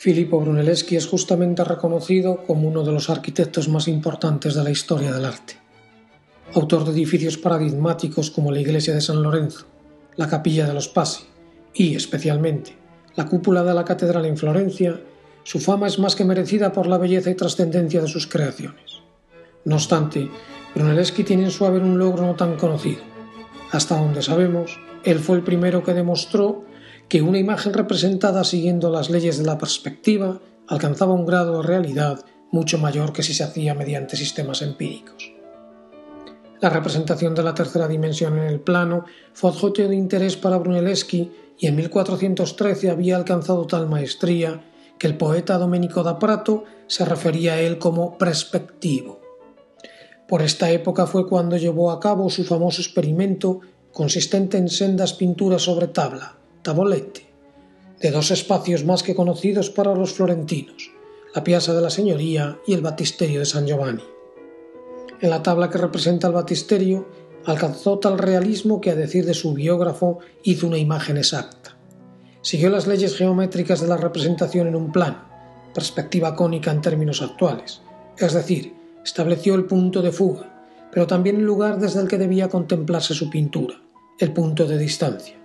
Filippo Brunelleschi es justamente reconocido como uno de los arquitectos más importantes de la historia del arte. Autor de edificios paradigmáticos como la iglesia de San Lorenzo, la capilla de los Pasi y, especialmente, la cúpula de la catedral en Florencia, su fama es más que merecida por la belleza y trascendencia de sus creaciones. No obstante, Brunelleschi tiene en su haber un logro no tan conocido. Hasta donde sabemos, él fue el primero que demostró que una imagen representada siguiendo las leyes de la perspectiva alcanzaba un grado de realidad mucho mayor que si se hacía mediante sistemas empíricos. La representación de la tercera dimensión en el plano fue objeto de interés para Brunelleschi y en 1413 había alcanzado tal maestría que el poeta Domenico da Prato se refería a él como perspectivo. Por esta época fue cuando llevó a cabo su famoso experimento consistente en sendas pinturas sobre tabla, tabolete, de dos espacios más que conocidos para los florentinos, la Piazza de la Señoría y el Batisterio de San Giovanni. En la tabla que representa el Batisterio alcanzó tal realismo que, a decir de su biógrafo, hizo una imagen exacta. Siguió las leyes geométricas de la representación en un plano, perspectiva cónica en términos actuales, es decir, estableció el punto de fuga, pero también el lugar desde el que debía contemplarse su pintura, el punto de distancia.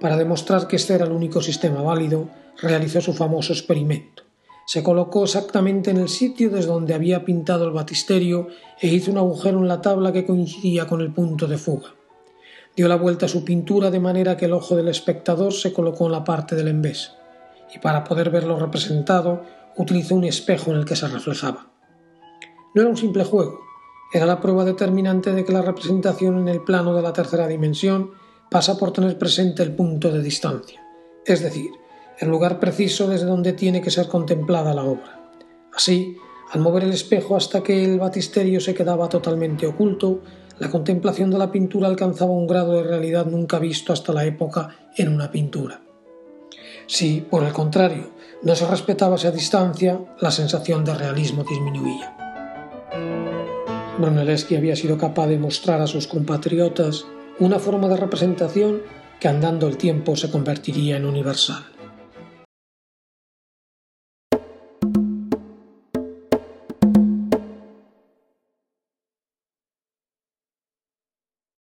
Para demostrar que este era el único sistema válido, realizó su famoso experimento se colocó exactamente en el sitio desde donde había pintado el batisterio e hizo un agujero en la tabla que coincidía con el punto de fuga. Dio la vuelta a su pintura de manera que el ojo del espectador se colocó en la parte del envés, y para poder verlo representado utilizó un espejo en el que se reflejaba. No era un simple juego, era la prueba determinante de que la representación en el plano de la tercera dimensión pasa por tener presente el punto de distancia, es decir, el lugar preciso desde donde tiene que ser contemplada la obra. Así, al mover el espejo hasta que el batisterio se quedaba totalmente oculto, la contemplación de la pintura alcanzaba un grado de realidad nunca visto hasta la época en una pintura. Si, por el contrario, no se respetaba esa distancia, la sensación de realismo disminuía. Brunelleschi había sido capaz de mostrar a sus compatriotas una forma de representación que andando el tiempo se convertiría en universal.